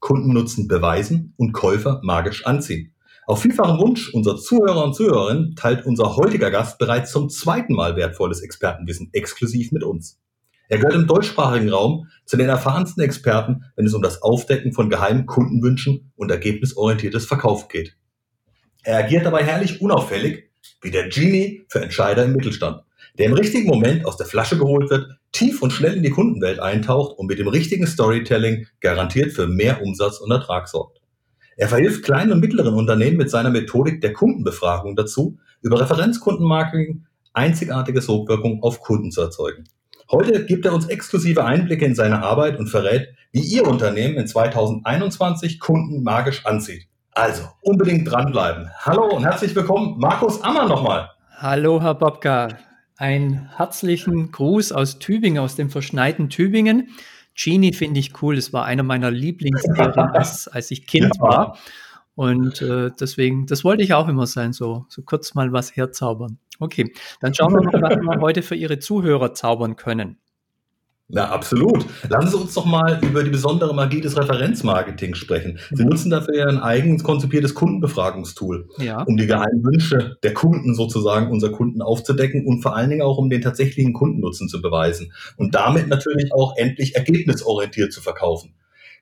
Kundennutzen beweisen und Käufer magisch anziehen. Auf vielfachen Wunsch unserer Zuhörer und Zuhörerinnen teilt unser heutiger Gast bereits zum zweiten Mal wertvolles Expertenwissen exklusiv mit uns. Er gehört im deutschsprachigen Raum zu den erfahrensten Experten, wenn es um das Aufdecken von geheimen Kundenwünschen und ergebnisorientiertes Verkauf geht. Er agiert dabei herrlich unauffällig, wie der Genie für Entscheider im Mittelstand, der im richtigen Moment aus der Flasche geholt wird, tief und schnell in die Kundenwelt eintaucht und mit dem richtigen Storytelling garantiert für mehr Umsatz und Ertrag sorgt. Er verhilft kleinen und mittleren Unternehmen mit seiner Methodik der Kundenbefragung dazu, über Referenzkundenmarketing einzigartige Sogwirkung auf Kunden zu erzeugen. Heute gibt er uns exklusive Einblicke in seine Arbeit und verrät, wie Ihr Unternehmen in 2021 Kunden magisch anzieht. Also unbedingt dranbleiben. Hallo und herzlich willkommen, Markus Ammer nochmal. Hallo, Herr Bobka. Einen herzlichen Gruß aus Tübingen, aus dem verschneiten Tübingen. Genie finde ich cool. Es war einer meiner Lieblingsserien, als, ich Kind ja. war. Und äh, deswegen, das wollte ich auch immer sein, so, so kurz mal was herzaubern. Okay, dann schauen wir mal, was wir heute für Ihre Zuhörer zaubern können. Na, absolut. Lassen Sie uns doch mal über die besondere Magie des Referenzmarketings sprechen. Sie mhm. nutzen dafür ja ein eigens konzipiertes Kundenbefragungstool, ja. um die geheimen Wünsche der Kunden sozusagen, unserer Kunden aufzudecken und vor allen Dingen auch um den tatsächlichen Kundennutzen zu beweisen und damit natürlich auch endlich ergebnisorientiert zu verkaufen.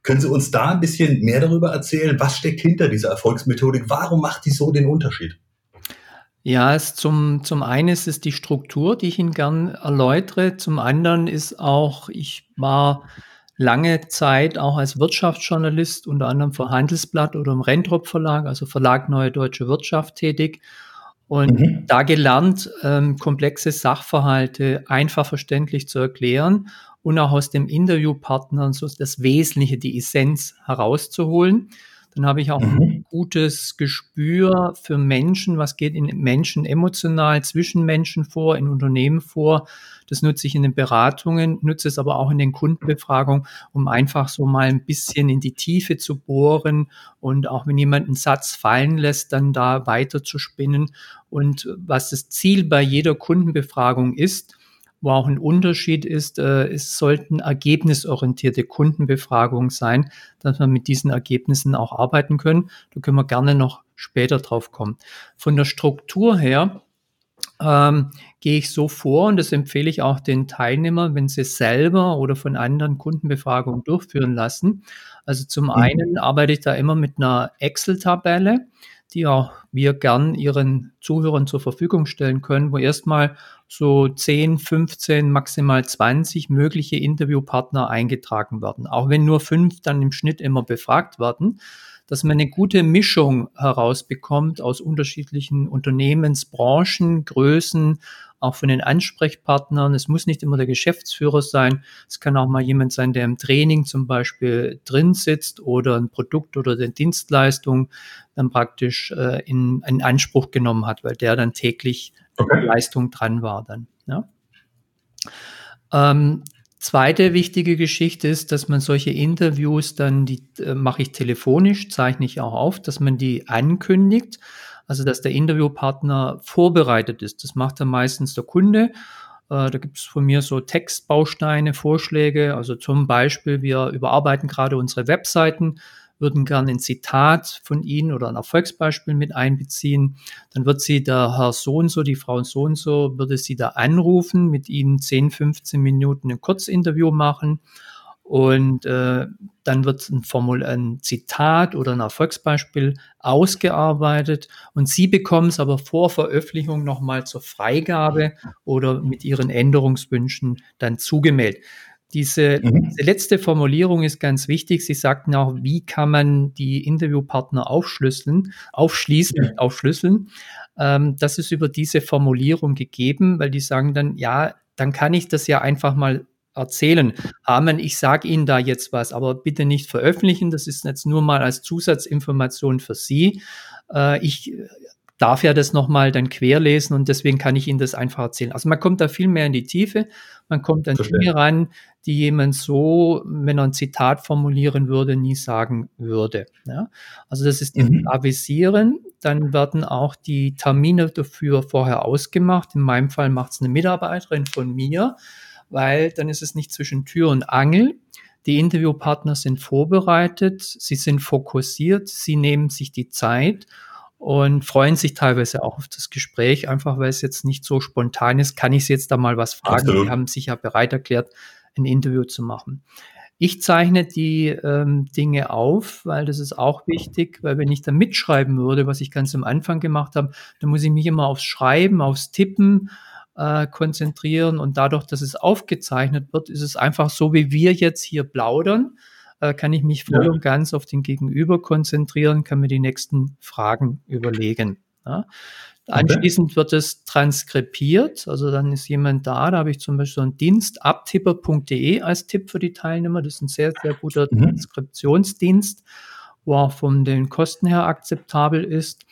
Können Sie uns da ein bisschen mehr darüber erzählen? Was steckt hinter dieser Erfolgsmethodik? Warum macht die so den Unterschied? Ja, es zum, zum einen ist es die Struktur, die ich Ihnen gern erläutere. Zum anderen ist auch, ich war lange Zeit auch als Wirtschaftsjournalist, unter anderem für Handelsblatt oder im Rentrop Verlag, also Verlag Neue Deutsche Wirtschaft tätig. Und mhm. da gelernt, ähm, komplexe Sachverhalte einfach verständlich zu erklären und auch aus dem Interviewpartner so das Wesentliche, die Essenz herauszuholen. Dann habe ich auch mhm. ein gutes Gespür für Menschen, was geht in Menschen emotional zwischen Menschen vor, in Unternehmen vor. Das nutze ich in den Beratungen, nutze es aber auch in den Kundenbefragungen, um einfach so mal ein bisschen in die Tiefe zu bohren und auch wenn jemand einen Satz fallen lässt, dann da weiter zu spinnen. Und was das Ziel bei jeder Kundenbefragung ist, wo auch ein Unterschied ist, äh, es sollten ergebnisorientierte Kundenbefragungen sein, dass wir mit diesen Ergebnissen auch arbeiten können. Da können wir gerne noch später drauf kommen. Von der Struktur her ähm, gehe ich so vor und das empfehle ich auch den Teilnehmern, wenn sie selber oder von anderen Kundenbefragungen durchführen lassen. Also zum mhm. einen arbeite ich da immer mit einer Excel-Tabelle, die auch wir gern Ihren Zuhörern zur Verfügung stellen können, wo erstmal so 10, 15, maximal 20 mögliche Interviewpartner eingetragen werden. Auch wenn nur fünf dann im Schnitt immer befragt werden, dass man eine gute Mischung herausbekommt aus unterschiedlichen Unternehmensbranchen, Größen, auch von den Ansprechpartnern. Es muss nicht immer der Geschäftsführer sein. Es kann auch mal jemand sein, der im Training zum Beispiel drin sitzt oder ein Produkt oder eine Dienstleistung dann praktisch äh, in, in Anspruch genommen hat, weil der dann täglich okay. Leistung dran war dann. Ja. Ähm, zweite wichtige Geschichte ist, dass man solche Interviews dann, die äh, mache ich telefonisch, zeichne ich auch auf, dass man die ankündigt. Also, dass der Interviewpartner vorbereitet ist. Das macht dann meistens der Kunde. Äh, da gibt es von mir so Textbausteine, Vorschläge. Also zum Beispiel, wir überarbeiten gerade unsere Webseiten, würden gerne ein Zitat von Ihnen oder ein Erfolgsbeispiel mit einbeziehen. Dann wird Sie der Herr so und so, die Frau so und so, würde Sie da anrufen, mit Ihnen 10, 15 Minuten ein Kurzinterview machen und äh, dann wird ein Formul ein Zitat oder ein Erfolgsbeispiel ausgearbeitet und Sie bekommen es aber vor Veröffentlichung nochmal zur Freigabe oder mit Ihren Änderungswünschen dann zugemeldet. Diese, mhm. diese letzte Formulierung ist ganz wichtig. Sie sagten auch, wie kann man die Interviewpartner aufschlüsseln, aufschließen, ja. aufschlüsseln. Ähm, das ist über diese Formulierung gegeben, weil die sagen dann, ja, dann kann ich das ja einfach mal erzählen. Amen, ich sage Ihnen da jetzt was, aber bitte nicht veröffentlichen. Das ist jetzt nur mal als Zusatzinformation für Sie. Äh, ich darf ja das nochmal dann querlesen und deswegen kann ich Ihnen das einfach erzählen. Also man kommt da viel mehr in die Tiefe, man kommt an. Dinge ran, die jemand so, wenn er ein Zitat formulieren würde, nie sagen würde. Ja? Also das ist mhm. Avisieren, dann werden auch die Termine dafür vorher ausgemacht. In meinem Fall macht es eine Mitarbeiterin von mir, weil dann ist es nicht zwischen Tür und Angel. Die Interviewpartner sind vorbereitet, sie sind fokussiert, sie nehmen sich die Zeit und freuen sich teilweise auch auf das Gespräch, einfach weil es jetzt nicht so spontan ist. Kann ich Sie jetzt da mal was fragen? Absolut. Die haben sich ja bereit erklärt, ein Interview zu machen. Ich zeichne die ähm, Dinge auf, weil das ist auch wichtig, weil wenn ich da mitschreiben würde, was ich ganz am Anfang gemacht habe, dann muss ich mich immer aufs Schreiben, aufs Tippen äh, konzentrieren und dadurch, dass es aufgezeichnet wird, ist es einfach so, wie wir jetzt hier plaudern äh, kann ich mich voll ja. und ganz auf den Gegenüber konzentrieren, kann mir die nächsten Fragen überlegen. Ja. Anschließend wird es transkribiert, also dann ist jemand da, da habe ich zum Beispiel so einen Dienst, abtipper.de als Tipp für die Teilnehmer. Das ist ein sehr, sehr guter mhm. Transkriptionsdienst, wo auch von den Kosten her akzeptabel ist.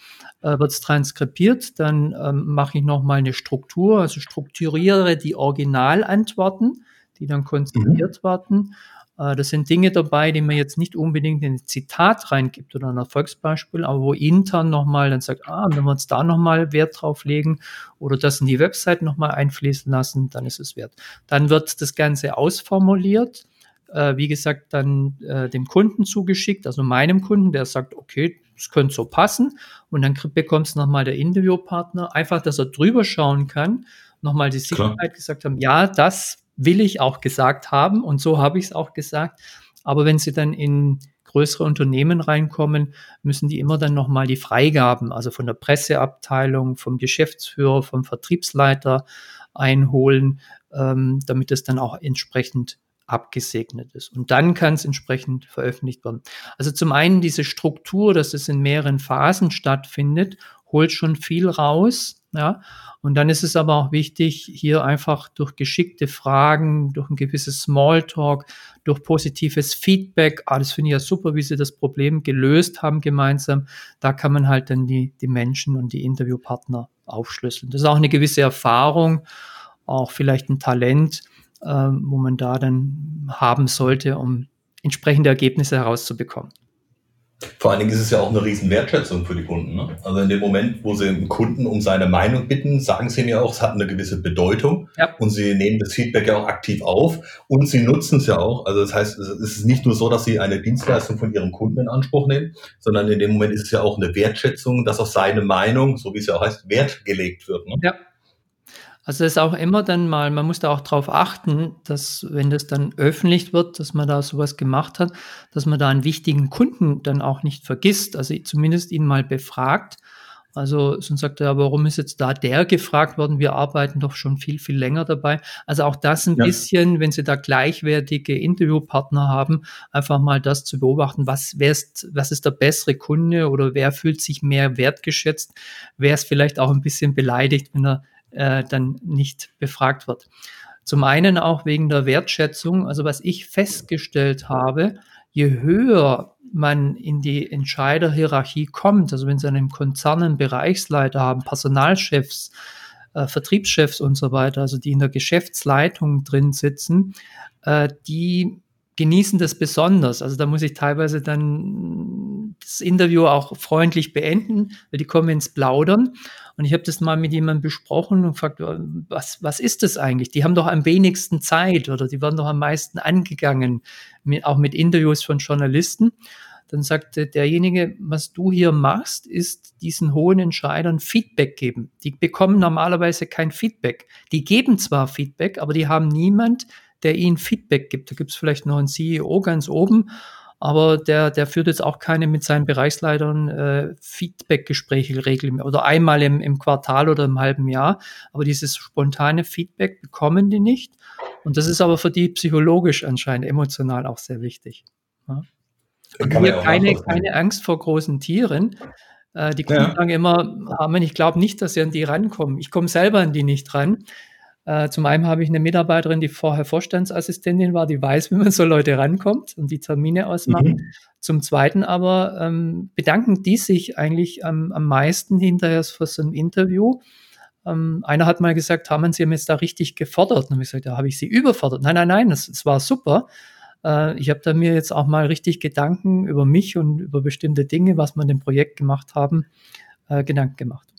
Äh, wird es transkribiert, dann ähm, mache ich nochmal eine Struktur, also strukturiere die Originalantworten, die dann konzipiert mhm. werden äh, das sind Dinge dabei, die man jetzt nicht unbedingt in ein Zitat reingibt oder ein Erfolgsbeispiel, aber wo intern nochmal dann sagt, ah, wenn wir uns da nochmal Wert drauf legen oder das in die Website nochmal einfließen lassen, dann ist es wert. Dann wird das Ganze ausformuliert, äh, wie gesagt, dann äh, dem Kunden zugeschickt, also meinem Kunden, der sagt, okay, das könnte so passen. Und dann bekommt es nochmal der Interviewpartner, einfach, dass er drüber schauen kann, nochmal die Sicherheit Klar. gesagt haben, ja, das will ich auch gesagt haben und so habe ich es auch gesagt. Aber wenn Sie dann in größere Unternehmen reinkommen, müssen die immer dann nochmal die Freigaben, also von der Presseabteilung, vom Geschäftsführer, vom Vertriebsleiter einholen, ähm, damit es dann auch entsprechend abgesegnet ist. Und dann kann es entsprechend veröffentlicht werden. Also zum einen diese Struktur, dass es in mehreren Phasen stattfindet, holt schon viel raus. Ja, und dann ist es aber auch wichtig, hier einfach durch geschickte Fragen, durch ein gewisses Smalltalk, durch positives Feedback, ah, das finde ich ja super, wie Sie das Problem gelöst haben gemeinsam, da kann man halt dann die, die Menschen und die Interviewpartner aufschlüsseln. Das ist auch eine gewisse Erfahrung, auch vielleicht ein Talent, äh, wo man da dann haben sollte, um entsprechende Ergebnisse herauszubekommen. Vor allen Dingen ist es ja auch eine riesen Wertschätzung für die Kunden. Ne? Also in dem Moment, wo sie einen Kunden um seine Meinung bitten, sagen sie mir auch, es hat eine gewisse Bedeutung ja. und sie nehmen das Feedback ja auch aktiv auf und sie nutzen es ja auch. Also das heißt, es ist nicht nur so, dass sie eine Dienstleistung von ihrem Kunden in Anspruch nehmen, sondern in dem Moment ist es ja auch eine Wertschätzung, dass auf seine Meinung, so wie es ja auch heißt, Wert gelegt wird. Ne? Ja, also es ist auch immer dann mal, man muss da auch darauf achten, dass wenn das dann öffentlich wird, dass man da sowas gemacht hat, dass man da einen wichtigen Kunden dann auch nicht vergisst, also zumindest ihn mal befragt. Also sonst sagt er, warum ist jetzt da der gefragt worden? Wir arbeiten doch schon viel, viel länger dabei. Also auch das ein ja. bisschen, wenn Sie da gleichwertige Interviewpartner haben, einfach mal das zu beobachten, was, wer ist, was ist der bessere Kunde oder wer fühlt sich mehr wertgeschätzt? Wer ist vielleicht auch ein bisschen beleidigt, wenn er äh, dann nicht befragt wird. Zum einen auch wegen der Wertschätzung. Also was ich festgestellt habe, je höher man in die Entscheiderhierarchie kommt, also wenn Sie einen Konzern einen Bereichsleiter haben, Personalchefs, äh, Vertriebschefs und so weiter, also die in der Geschäftsleitung drin sitzen, äh, die genießen das besonders. Also da muss ich teilweise dann das Interview auch freundlich beenden, weil die kommen ins Plaudern. Und ich habe das mal mit jemandem besprochen und gefragt, was, was ist das eigentlich? Die haben doch am wenigsten Zeit oder die werden doch am meisten angegangen, mit, auch mit Interviews von Journalisten. Dann sagte derjenige, was du hier machst, ist diesen hohen Entscheidern Feedback geben. Die bekommen normalerweise kein Feedback. Die geben zwar Feedback, aber die haben niemand, der ihnen Feedback gibt. Da gibt es vielleicht noch einen CEO ganz oben aber der, der führt jetzt auch keine mit seinen Bereichsleitern äh, Feedback-Gespräche regelmäßig oder einmal im, im Quartal oder im halben Jahr. Aber dieses spontane Feedback bekommen die nicht. Und das ist aber für die psychologisch anscheinend emotional auch sehr wichtig. Ja. Und hier keine, keine Angst vor großen Tieren. Äh, die Kunden ja. sagen immer, Amen, ich glaube nicht, dass sie an die rankommen. Ich komme selber an die nicht ran. Äh, zum einen habe ich eine Mitarbeiterin, die vorher Vorstandsassistentin war, die weiß, wie man so Leute rankommt und die Termine ausmacht. Mhm. Zum Zweiten aber ähm, bedanken die sich eigentlich am, am meisten hinterher für so ein Interview. Ähm, einer hat mal gesagt, haben Sie jetzt da richtig gefordert? Und habe ich gesagt, ja, habe ich Sie überfordert? Nein, nein, nein, es war super. Äh, ich habe da mir jetzt auch mal richtig Gedanken über mich und über bestimmte Dinge, was wir in dem Projekt gemacht haben, äh, Gedanken gemacht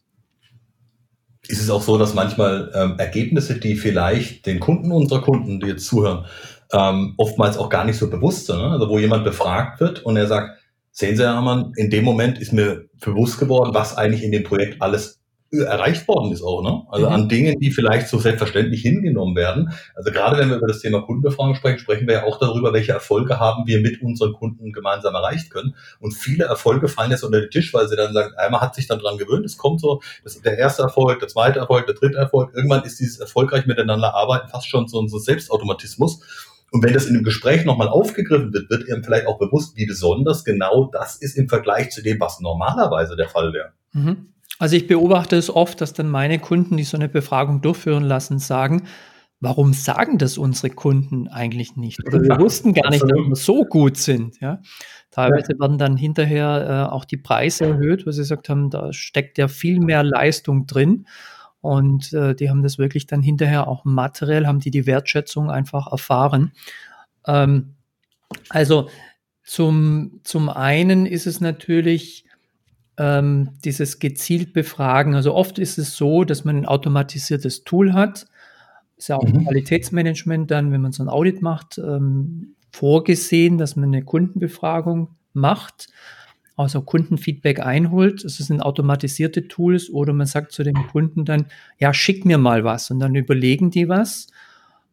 ist es auch so, dass manchmal ähm, Ergebnisse, die vielleicht den Kunden unserer Kunden, die jetzt zuhören, ähm, oftmals auch gar nicht so bewusst sind. Ne? Also wo jemand befragt wird und er sagt, sehen Sie, Herr Hermann, in dem Moment ist mir bewusst geworden, was eigentlich in dem Projekt alles erreicht worden ist auch, ne? Also mhm. an Dingen, die vielleicht so selbstverständlich hingenommen werden. Also gerade wenn wir über das Thema Kundenbefragung sprechen, sprechen wir ja auch darüber, welche Erfolge haben wir mit unseren Kunden gemeinsam erreicht können. Und viele Erfolge fallen jetzt unter den Tisch, weil sie dann sagen, einmal hat sich dann dran gewöhnt, es kommt so, das ist der erste Erfolg, der zweite Erfolg, der dritte Erfolg. Irgendwann ist dieses erfolgreich miteinander arbeiten fast schon so ein so Selbstautomatismus. Und wenn das in einem Gespräch nochmal aufgegriffen wird, wird ihm vielleicht auch bewusst, wie besonders genau das ist im Vergleich zu dem, was normalerweise der Fall wäre. Mhm. Also ich beobachte es oft, dass dann meine Kunden, die so eine Befragung durchführen lassen, sagen, warum sagen das unsere Kunden eigentlich nicht? Oder wir wussten gar nicht, dass wir so gut sind. Ja? Teilweise ja. werden dann hinterher äh, auch die Preise erhöht, weil sie gesagt haben, da steckt ja viel mehr Leistung drin. Und äh, die haben das wirklich dann hinterher auch materiell, haben die die Wertschätzung einfach erfahren. Ähm, also zum, zum einen ist es natürlich ähm, dieses gezielt befragen. Also oft ist es so, dass man ein automatisiertes Tool hat. Ist ja auch mhm. Qualitätsmanagement dann, wenn man so ein Audit macht, ähm, vorgesehen, dass man eine Kundenbefragung macht, also Kundenfeedback einholt. Es sind automatisierte Tools oder man sagt zu dem Kunden dann, ja, schick mir mal was und dann überlegen die was.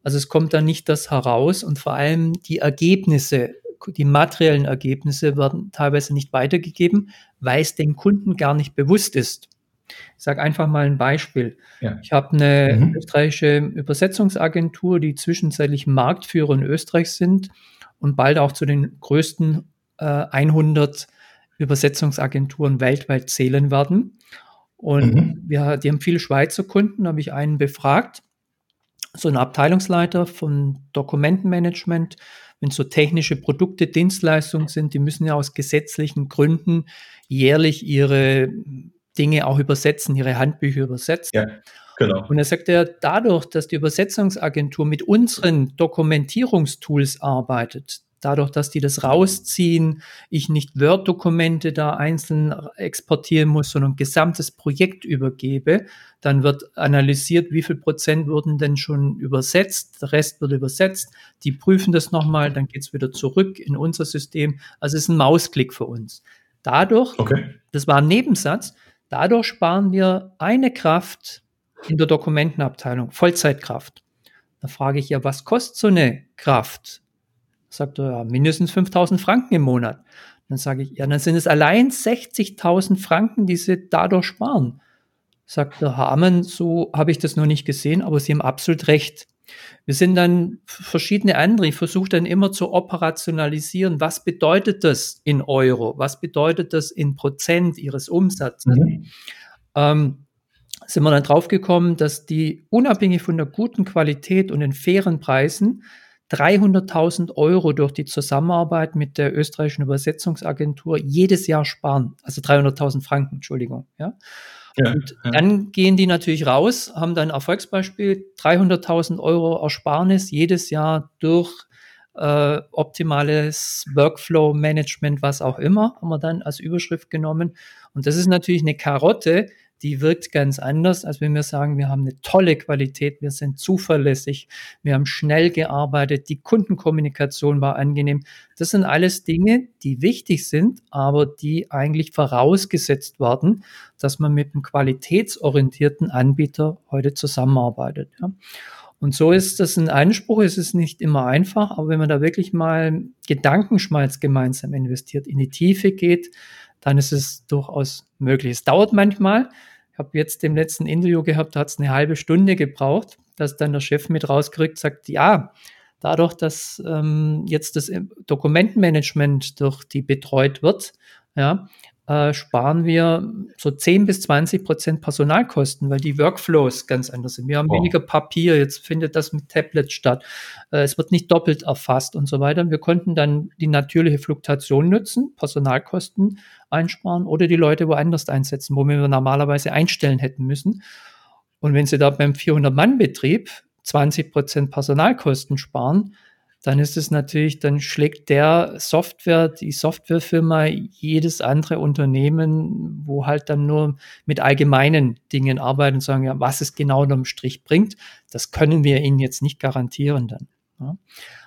Also es kommt dann nicht das heraus und vor allem die Ergebnisse die materiellen Ergebnisse werden teilweise nicht weitergegeben, weil es dem Kunden gar nicht bewusst ist. Ich sage einfach mal ein Beispiel. Ja. Ich habe eine mhm. österreichische Übersetzungsagentur, die zwischenzeitlich Marktführer in Österreich sind und bald auch zu den größten äh, 100 Übersetzungsagenturen weltweit zählen werden. Und mhm. wir, die haben viele Schweizer Kunden, habe ich einen befragt, so ein Abteilungsleiter von Dokumentenmanagement wenn so technische Produkte, Dienstleistungen sind, die müssen ja aus gesetzlichen Gründen jährlich ihre Dinge auch übersetzen, ihre Handbücher übersetzen. Ja, genau. Und er sagt ja, dadurch, dass die Übersetzungsagentur mit unseren Dokumentierungstools arbeitet, dadurch, dass die das rausziehen, ich nicht Word-Dokumente da einzeln exportieren muss, sondern ein gesamtes Projekt übergebe, dann wird analysiert, wie viel Prozent wurden denn schon übersetzt, der Rest wird übersetzt, die prüfen das nochmal, dann geht es wieder zurück in unser System. Also es ist ein Mausklick für uns. Dadurch, okay. das war ein Nebensatz, dadurch sparen wir eine Kraft in der Dokumentenabteilung, Vollzeitkraft. Da frage ich ja, was kostet so eine Kraft? Sagt er, ja, mindestens 5000 Franken im Monat. Dann sage ich, ja, dann sind es allein 60.000 Franken, die Sie dadurch sparen. Sagt der Hamann, so habe ich das noch nicht gesehen, aber Sie haben absolut recht. Wir sind dann verschiedene andere. Ich versuche dann immer zu operationalisieren. Was bedeutet das in Euro? Was bedeutet das in Prozent Ihres Umsatzes? Mhm. Ähm, sind wir dann draufgekommen, dass die unabhängig von der guten Qualität und den fairen Preisen 300.000 Euro durch die Zusammenarbeit mit der österreichischen Übersetzungsagentur jedes Jahr sparen. Also 300.000 Franken, Entschuldigung. Ja. Ja, und ja. dann gehen die natürlich raus, haben dann Erfolgsbeispiel, 300.000 Euro Ersparnis jedes Jahr durch äh, optimales Workflow-Management, was auch immer, haben wir dann als Überschrift genommen. Und das ist natürlich eine Karotte, die wirkt ganz anders, als wenn wir sagen, wir haben eine tolle Qualität, wir sind zuverlässig, wir haben schnell gearbeitet, die Kundenkommunikation war angenehm. Das sind alles Dinge, die wichtig sind, aber die eigentlich vorausgesetzt werden, dass man mit einem qualitätsorientierten Anbieter heute zusammenarbeitet. Ja. Und so ist das ein Anspruch. Es ist nicht immer einfach, aber wenn man da wirklich mal Gedankenschmalz gemeinsam investiert, in die Tiefe geht, dann ist es durchaus möglich. Es dauert manchmal. Ich habe jetzt im letzten Interview gehabt, da hat es eine halbe Stunde gebraucht, dass dann der Chef mit rauskriegt, sagt, ja, dadurch, dass ähm, jetzt das Dokumentenmanagement durch die betreut wird, ja, äh, sparen wir so 10 bis 20 Prozent Personalkosten, weil die Workflows ganz anders sind. Wir haben wow. weniger Papier, jetzt findet das mit Tablet statt. Äh, es wird nicht doppelt erfasst und so weiter. Wir konnten dann die natürliche Fluktuation nutzen, Personalkosten einsparen oder die Leute woanders einsetzen, wo wir normalerweise einstellen hätten müssen. Und wenn Sie da beim 400-Mann-Betrieb 20 Prozent Personalkosten sparen, dann ist es natürlich, dann schlägt der Software, die Softwarefirma, jedes andere Unternehmen, wo halt dann nur mit allgemeinen Dingen arbeiten und sagen, ja, was es genau unterm Strich bringt, das können wir Ihnen jetzt nicht garantieren dann. Ja.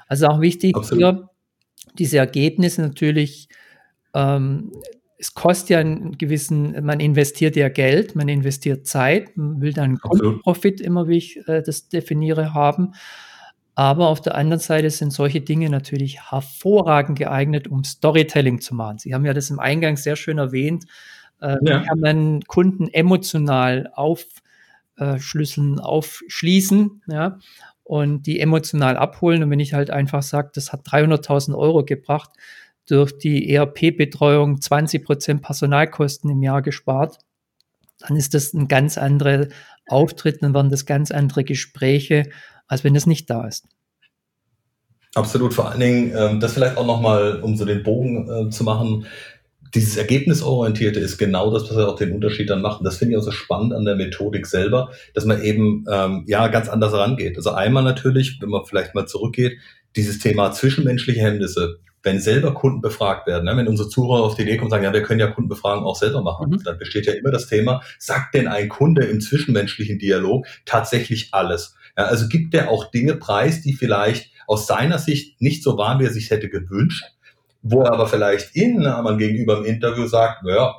Also auch wichtig Absolut. hier, diese Ergebnisse natürlich, ähm, es kostet ja einen gewissen, man investiert ja Geld, man investiert Zeit, man will dann Profit immer, wie ich äh, das definiere, haben. Aber auf der anderen Seite sind solche Dinge natürlich hervorragend geeignet, um Storytelling zu machen. Sie haben ja das im Eingang sehr schön erwähnt. Äh, ja. Kann man Kunden emotional aufschlüsseln, aufschließen, ja, und die emotional abholen. Und wenn ich halt einfach sage, das hat 300.000 Euro gebracht, durch die ERP-Betreuung 20 Prozent Personalkosten im Jahr gespart, dann ist das ein ganz anderer Auftritt, dann waren das ganz andere Gespräche als wenn es nicht da ist. Absolut, vor allen Dingen, ähm, das vielleicht auch nochmal, um so den Bogen äh, zu machen, dieses Ergebnisorientierte ist genau das, was auch den Unterschied dann macht. Das finde ich auch so spannend an der Methodik selber, dass man eben ähm, ja ganz anders rangeht. Also einmal natürlich, wenn man vielleicht mal zurückgeht, dieses Thema zwischenmenschliche Hemmnisse wenn selber Kunden befragt werden, ne, wenn unsere Zuhörer auf die Idee kommen und sagen, ja, wir können ja Kundenbefragen auch selber machen, mhm. dann besteht ja immer das Thema, sagt denn ein Kunde im zwischenmenschlichen Dialog tatsächlich alles? Ja, also gibt er auch Dinge preis, die vielleicht aus seiner Sicht nicht so waren, wie er sich hätte gewünscht, wo er aber vielleicht Ihnen man gegenüber im Interview sagt, naja,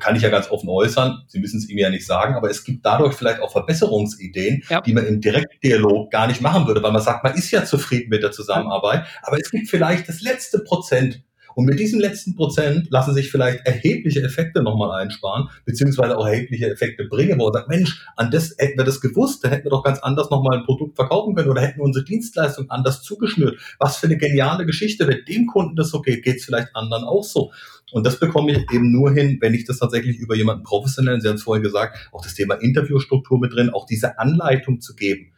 kann ich ja ganz offen äußern, Sie müssen es ihm ja nicht sagen, aber es gibt dadurch vielleicht auch Verbesserungsideen, ja. die man im Direktdialog gar nicht machen würde, weil man sagt, man ist ja zufrieden mit der Zusammenarbeit, aber es gibt vielleicht das letzte Prozent, und mit diesem letzten Prozent lassen sich vielleicht erhebliche Effekte nochmal einsparen, beziehungsweise auch erhebliche Effekte bringen, wo man sagt, Mensch, an das hätten wir das gewusst, dann hätten wir doch ganz anders nochmal ein Produkt verkaufen können oder hätten wir unsere Dienstleistung anders zugeschnürt. Was für eine geniale Geschichte. Wenn dem Kunden das so geht, geht es vielleicht anderen auch so. Und das bekomme ich eben nur hin, wenn ich das tatsächlich über jemanden professionellen, Sie haben es vorhin gesagt, auch das Thema Interviewstruktur mit drin, auch diese Anleitung zu geben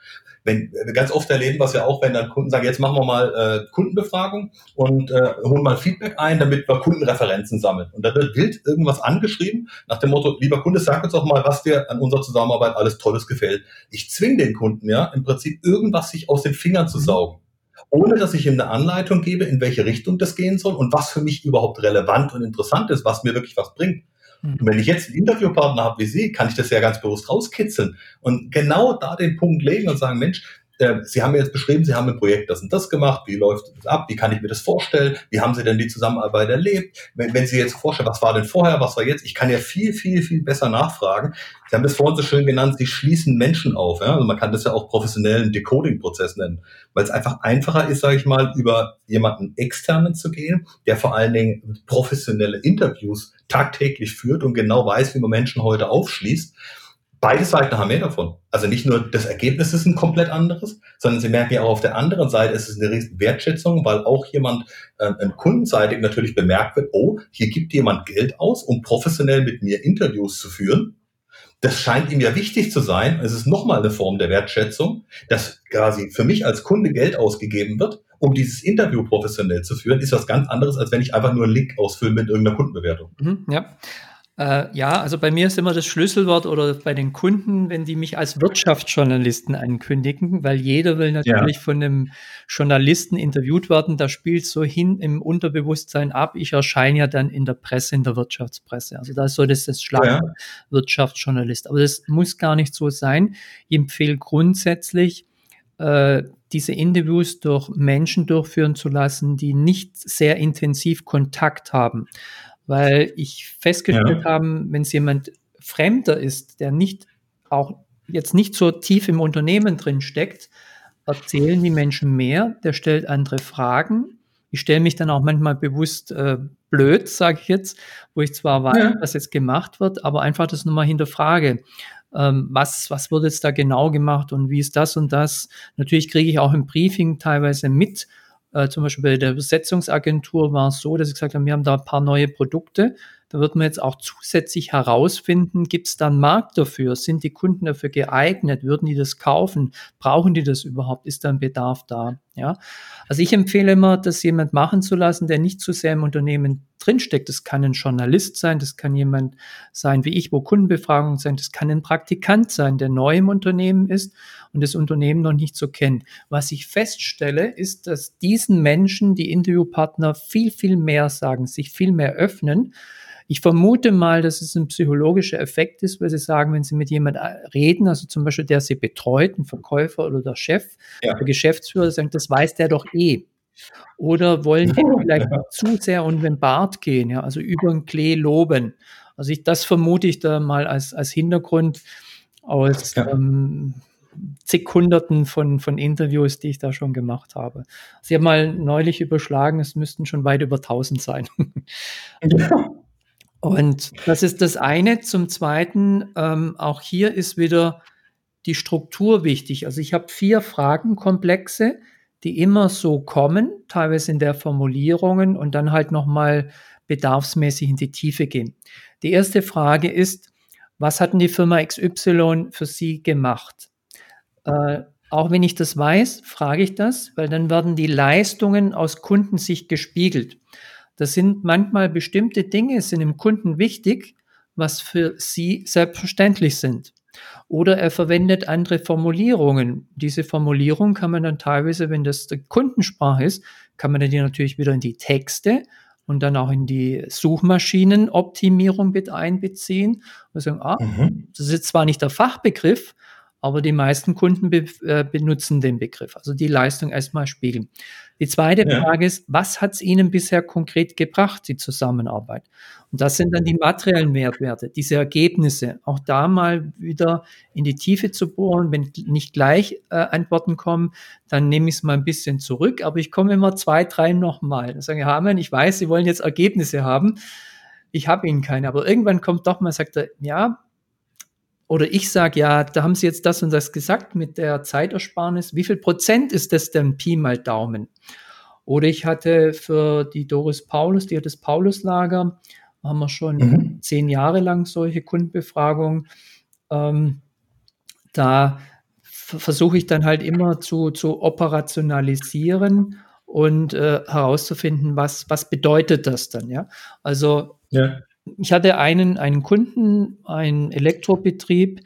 wenn ganz oft erleben, was wir auch, wenn dann Kunden sagen, jetzt machen wir mal äh, Kundenbefragung und äh, holen mal Feedback ein, damit wir Kundenreferenzen sammeln. Und da wird wild irgendwas angeschrieben nach dem Motto, lieber Kunde, sag uns doch mal, was dir an unserer Zusammenarbeit alles Tolles gefällt. Ich zwinge den Kunden ja im Prinzip irgendwas sich aus den Fingern zu mhm. saugen ohne dass ich ihm eine Anleitung gebe, in welche Richtung das gehen soll und was für mich überhaupt relevant und interessant ist, was mir wirklich was bringt. Und wenn ich jetzt einen Interviewpartner habe wie Sie, kann ich das ja ganz bewusst rauskitzeln und genau da den Punkt legen und sagen, Mensch, äh, Sie haben mir jetzt beschrieben, Sie haben ein Projekt das und das gemacht. Wie läuft das ab? Wie kann ich mir das vorstellen? Wie haben Sie denn die Zusammenarbeit erlebt? Wenn, wenn Sie jetzt vorstellen, was war denn vorher, was war jetzt? Ich kann ja viel, viel, viel besser nachfragen. Sie haben das vorhin so schön genannt, Sie schließen Menschen auf. Ja? Also man kann das ja auch professionellen Decoding-Prozess nennen, weil es einfach einfacher ist, sage ich mal, über jemanden externen zu gehen, der vor allen Dingen professionelle Interviews tagtäglich führt und genau weiß, wie man Menschen heute aufschließt beide Seiten haben mehr davon. Also nicht nur das Ergebnis ist ein komplett anderes, sondern sie merken ja auch auf der anderen Seite, es ist eine riesen Wertschätzung, weil auch jemand äh, kundenseitig natürlich bemerkt wird, oh, hier gibt jemand Geld aus, um professionell mit mir Interviews zu führen. Das scheint ihm ja wichtig zu sein. Es ist nochmal eine Form der Wertschätzung, dass quasi für mich als Kunde Geld ausgegeben wird, um dieses Interview professionell zu führen, ist was ganz anderes, als wenn ich einfach nur einen Link ausfülle mit irgendeiner Kundenbewertung. Mhm, ja. Äh, ja, also bei mir ist immer das Schlüsselwort oder bei den Kunden, wenn die mich als Wirtschaftsjournalisten ankündigen, weil jeder will natürlich ja. von einem Journalisten interviewt werden. Da spielt so hin im Unterbewusstsein ab. Ich erscheine ja dann in der Presse, in der Wirtschaftspresse. Also da soll das das Schlag ja. Wirtschaftsjournalist. Aber das muss gar nicht so sein. Ich empfehle grundsätzlich, äh, diese Interviews durch Menschen durchführen zu lassen, die nicht sehr intensiv Kontakt haben weil ich festgestellt ja. habe, wenn es jemand Fremder ist, der nicht auch jetzt nicht so tief im Unternehmen drin steckt, erzählen die Menschen mehr, der stellt andere Fragen. Ich stelle mich dann auch manchmal bewusst äh, blöd, sage ich jetzt, wo ich zwar weiß, ja. was jetzt gemacht wird, aber einfach das nochmal hinterfrage. Ähm, was, was wird jetzt da genau gemacht und wie ist das und das? Natürlich kriege ich auch im Briefing teilweise mit, äh, zum Beispiel bei der Besetzungsagentur war es so, dass sie gesagt haben, wir haben da ein paar neue Produkte. Da wird man jetzt auch zusätzlich herausfinden, gibt es da einen Markt dafür? Sind die Kunden dafür geeignet? Würden die das kaufen? Brauchen die das überhaupt? Ist da ein Bedarf da? Ja. Also ich empfehle immer, das jemand machen zu lassen, der nicht zu sehr im Unternehmen drinsteckt. Das kann ein Journalist sein, das kann jemand sein wie ich, wo Kundenbefragungen sind, das kann ein Praktikant sein, der neu im Unternehmen ist und das Unternehmen noch nicht so kennt. Was ich feststelle, ist, dass diesen Menschen die Interviewpartner viel, viel mehr sagen, sich viel mehr öffnen. Ich vermute mal, dass es ein psychologischer Effekt ist, weil sie sagen, wenn sie mit jemandem reden, also zum Beispiel der sie betreut, ein Verkäufer oder der Chef, ja. der Geschäftsführer, sagen, das weiß der doch eh. Oder wollen die vielleicht zu sehr um den Bart gehen, ja, also über den Klee loben. Also ich, das vermute ich da mal als, als Hintergrund aus ja. ähm, zig Hunderten von, von Interviews, die ich da schon gemacht habe. Sie haben mal neulich überschlagen, es müssten schon weit über 1000 sein. Ja. Und das ist das eine. Zum Zweiten, ähm, auch hier ist wieder die Struktur wichtig. Also ich habe vier Fragenkomplexe, die immer so kommen, teilweise in der Formulierungen und dann halt nochmal bedarfsmäßig in die Tiefe gehen. Die erste Frage ist, was hat denn die Firma XY für Sie gemacht? Äh, auch wenn ich das weiß, frage ich das, weil dann werden die Leistungen aus Kundensicht gespiegelt. Das sind manchmal bestimmte Dinge, sind dem Kunden wichtig, was für Sie selbstverständlich sind. Oder er verwendet andere Formulierungen. Diese Formulierung kann man dann teilweise, wenn das die Kundensprache ist, kann man dann die natürlich wieder in die Texte und dann auch in die Suchmaschinenoptimierung mit einbeziehen und sagen, ah, mhm. das ist jetzt zwar nicht der Fachbegriff, aber die meisten Kunden be äh, benutzen den Begriff. Also die Leistung erstmal spiegeln. Die zweite ja. Frage ist, was hat es Ihnen bisher konkret gebracht, die Zusammenarbeit? Und das sind dann die materiellen Mehrwerte, diese Ergebnisse. Auch da mal wieder in die Tiefe zu bohren. Wenn nicht gleich äh, Antworten kommen, dann nehme ich es mal ein bisschen zurück. Aber ich komme immer zwei, drei nochmal. Dann sage ich, Hamann, ich weiß, Sie wollen jetzt Ergebnisse haben. Ich habe Ihnen keine. Aber irgendwann kommt doch mal, sagt er, ja, oder ich sage, ja, da haben Sie jetzt das und das gesagt mit der Zeitersparnis. Wie viel Prozent ist das denn Pi mal Daumen? Oder ich hatte für die Doris Paulus, die hat das Pauluslager, haben wir schon mhm. zehn Jahre lang solche Kundenbefragungen. Ähm, da versuche ich dann halt immer zu, zu operationalisieren und äh, herauszufinden, was, was bedeutet das dann, ja. Also ja ich hatte einen, einen Kunden, einen Elektrobetrieb,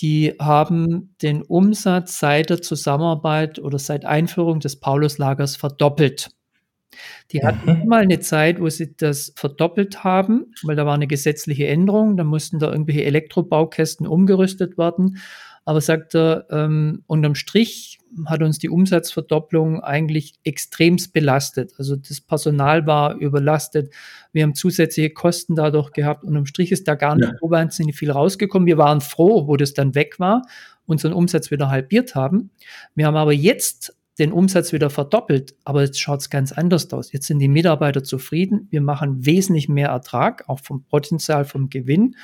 die haben den Umsatz seit der Zusammenarbeit oder seit Einführung des Pauluslagers verdoppelt. Die hatten mhm. mal eine Zeit, wo sie das verdoppelt haben, weil da war eine gesetzliche Änderung, da mussten da irgendwelche Elektrobaukästen umgerüstet werden. Aber sagt er, ähm, unterm Strich hat uns die Umsatzverdopplung eigentlich extremst belastet. Also das Personal war überlastet. Wir haben zusätzliche Kosten dadurch gehabt. Unterm Strich ist da gar nicht ja. so wahnsinnig viel rausgekommen. Wir waren froh, wo das dann weg war, unseren Umsatz wieder halbiert haben. Wir haben aber jetzt den Umsatz wieder verdoppelt, aber jetzt schaut es ganz anders aus. Jetzt sind die Mitarbeiter zufrieden. Wir machen wesentlich mehr Ertrag, auch vom Potenzial, vom Gewinn.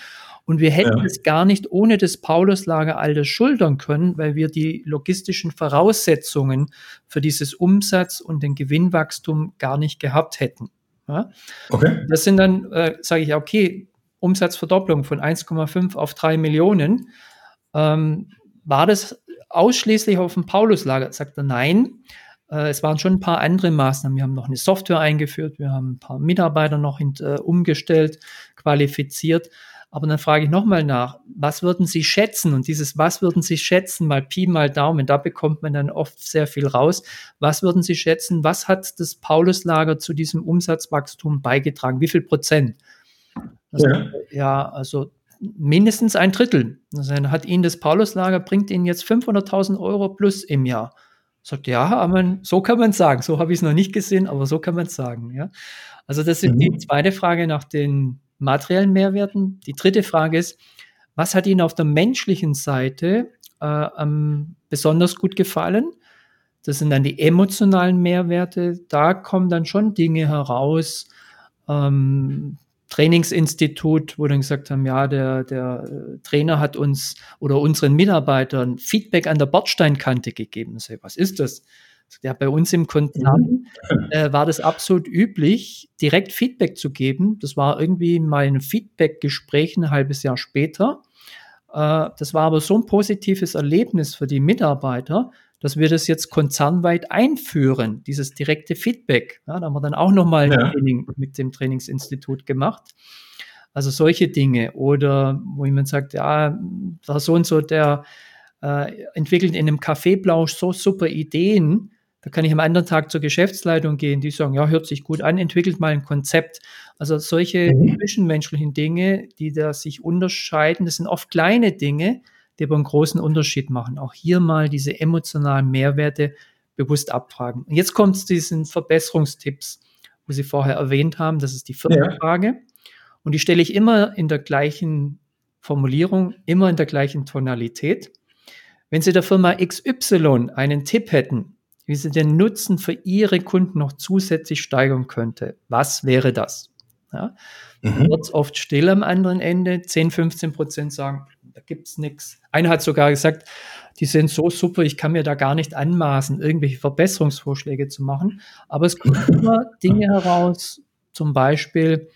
Und wir hätten ja. es gar nicht ohne das Pauluslager all das schultern können, weil wir die logistischen Voraussetzungen für dieses Umsatz und den Gewinnwachstum gar nicht gehabt hätten. Ja? Okay. Das sind dann, äh, sage ich, okay, Umsatzverdopplung von 1,5 auf 3 Millionen. Ähm, war das ausschließlich auf dem Pauluslager? Sagt er, nein. Äh, es waren schon ein paar andere Maßnahmen. Wir haben noch eine Software eingeführt, wir haben ein paar Mitarbeiter noch in, äh, umgestellt, qualifiziert. Aber dann frage ich nochmal nach, was würden Sie schätzen? Und dieses Was würden Sie schätzen, mal Pi, mal Daumen, da bekommt man dann oft sehr viel raus. Was würden Sie schätzen? Was hat das Pauluslager zu diesem Umsatzwachstum beigetragen? Wie viel Prozent? Also, ja. ja, also mindestens ein Drittel. Also hat Ihnen das Pauluslager, bringt Ihnen jetzt 500.000 Euro plus im Jahr. Sagt, ja, aber so kann man es sagen. So habe ich es noch nicht gesehen, aber so kann man es sagen. Ja? Also das ist mhm. die zweite Frage nach den materiellen Mehrwerten. Die dritte Frage ist, was hat Ihnen auf der menschlichen Seite äh, ähm, besonders gut gefallen? Das sind dann die emotionalen Mehrwerte. Da kommen dann schon Dinge heraus. Ähm, Trainingsinstitut, wo dann gesagt haben, ja, der, der äh, Trainer hat uns oder unseren Mitarbeitern Feedback an der Bordsteinkante gegeben. was ist das? Ja, bei uns im Konzern mhm. äh, war das absolut üblich, direkt Feedback zu geben. Das war irgendwie mal ein Feedback-Gespräch ein halbes Jahr später. Äh, das war aber so ein positives Erlebnis für die Mitarbeiter, dass wir das jetzt konzernweit einführen, dieses direkte Feedback. Ja, da haben wir dann auch nochmal ja. ein Training mit dem Trainingsinstitut gemacht. Also solche Dinge. Oder wo jemand sagt, ja, da so und so, der äh, entwickelt in einem Kaffeeblausch so super Ideen, da kann ich am anderen Tag zur Geschäftsleitung gehen, die sagen, ja, hört sich gut an, entwickelt mal ein Konzept. Also solche mhm. zwischenmenschlichen Dinge, die da sich unterscheiden, das sind oft kleine Dinge, die aber einen großen Unterschied machen. Auch hier mal diese emotionalen Mehrwerte bewusst abfragen. Und jetzt kommt es zu diesen Verbesserungstipps, wo Sie vorher erwähnt haben. Das ist die vierte ja. Frage. Und die stelle ich immer in der gleichen Formulierung, immer in der gleichen Tonalität. Wenn Sie der Firma XY einen Tipp hätten, wie sie den Nutzen für ihre Kunden noch zusätzlich steigern könnte. Was wäre das? Ja, mhm. Wird es oft still am anderen Ende. 10, 15 Prozent sagen, da gibt es nichts. Einer hat sogar gesagt, die sind so super, ich kann mir da gar nicht anmaßen, irgendwelche Verbesserungsvorschläge zu machen. Aber es kommen immer Dinge heraus, zum Beispiel,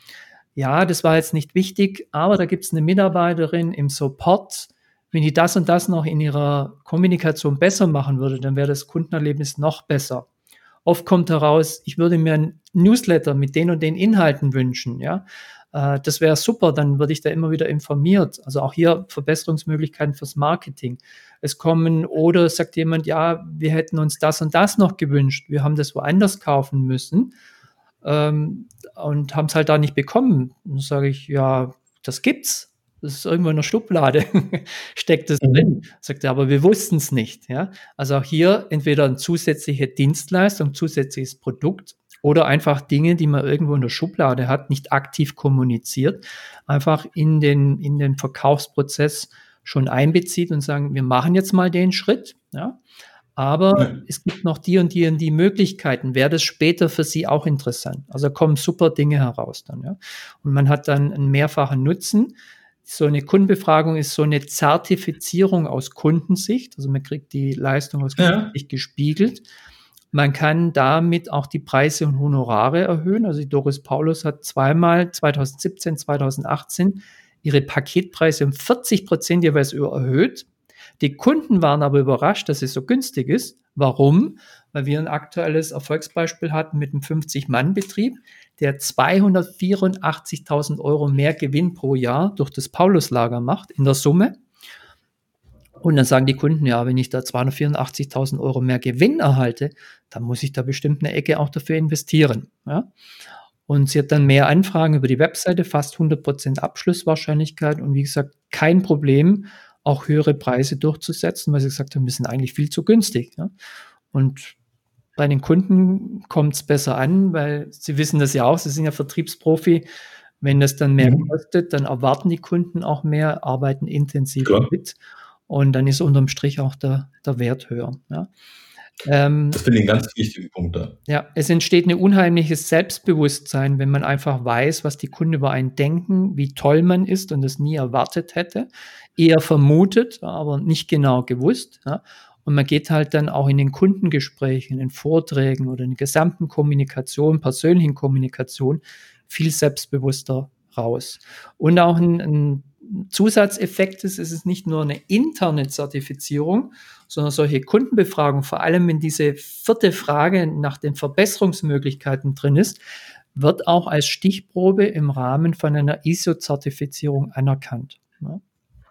ja, das war jetzt nicht wichtig, aber da gibt es eine Mitarbeiterin im Support, wenn die das und das noch in ihrer Kommunikation besser machen würde, dann wäre das Kundenerlebnis noch besser. Oft kommt heraus, ich würde mir ein Newsletter mit den und den Inhalten wünschen, ja. Äh, das wäre super, dann würde ich da immer wieder informiert. Also auch hier Verbesserungsmöglichkeiten fürs Marketing. Es kommen oder sagt jemand, ja, wir hätten uns das und das noch gewünscht. Wir haben das woanders kaufen müssen ähm, und haben es halt da nicht bekommen. Dann sage ich, ja, das gibt's. Das ist irgendwo in der Schublade, steckt es mhm. drin. Sagt er, aber wir wussten es nicht. Ja? Also auch hier entweder eine zusätzliche Dienstleistung, zusätzliches Produkt oder einfach Dinge, die man irgendwo in der Schublade hat, nicht aktiv kommuniziert, einfach in den, in den Verkaufsprozess schon einbezieht und sagen, wir machen jetzt mal den Schritt. Ja? Aber ja. es gibt noch die und die und die Möglichkeiten. Wäre das später für Sie auch interessant? Also kommen super Dinge heraus dann. Ja? Und man hat dann einen mehrfachen Nutzen so eine Kundenbefragung ist so eine Zertifizierung aus Kundensicht. Also man kriegt die Leistung aus Kundensicht ja. gespiegelt. Man kann damit auch die Preise und Honorare erhöhen. Also die Doris Paulus hat zweimal 2017, 2018 ihre Paketpreise um 40 Prozent jeweils erhöht. Die Kunden waren aber überrascht, dass es so günstig ist. Warum? Weil wir ein aktuelles Erfolgsbeispiel hatten mit einem 50-Mann-Betrieb der 284.000 Euro mehr Gewinn pro Jahr durch das Pauluslager macht in der Summe. Und dann sagen die Kunden, ja, wenn ich da 284.000 Euro mehr Gewinn erhalte, dann muss ich da bestimmt eine Ecke auch dafür investieren. Ja? Und sie hat dann mehr Anfragen über die Webseite, fast 100% Abschlusswahrscheinlichkeit und wie gesagt, kein Problem, auch höhere Preise durchzusetzen, weil sie gesagt haben, wir sind eigentlich viel zu günstig. Ja? Und bei den Kunden kommt es besser an, weil sie wissen das ja auch, sie sind ja Vertriebsprofi. Wenn das dann mehr mhm. kostet, dann erwarten die Kunden auch mehr, arbeiten intensiver Klar. mit und dann ist unterm Strich auch der, der Wert höher. Ja. Ähm, das finde ich einen ganz wichtigen Punkt da. Ja, es entsteht ein unheimliches Selbstbewusstsein, wenn man einfach weiß, was die Kunden über einen denken, wie toll man ist und das nie erwartet hätte, eher vermutet, aber nicht genau gewusst. Ja. Und man geht halt dann auch in den Kundengesprächen, in Vorträgen oder in der gesamten Kommunikation, persönlichen Kommunikation viel selbstbewusster raus. Und auch ein, ein Zusatzeffekt ist, ist es nicht nur eine interne Zertifizierung, sondern solche Kundenbefragungen, vor allem wenn diese vierte Frage nach den Verbesserungsmöglichkeiten drin ist, wird auch als Stichprobe im Rahmen von einer ISO-Zertifizierung anerkannt. Ja.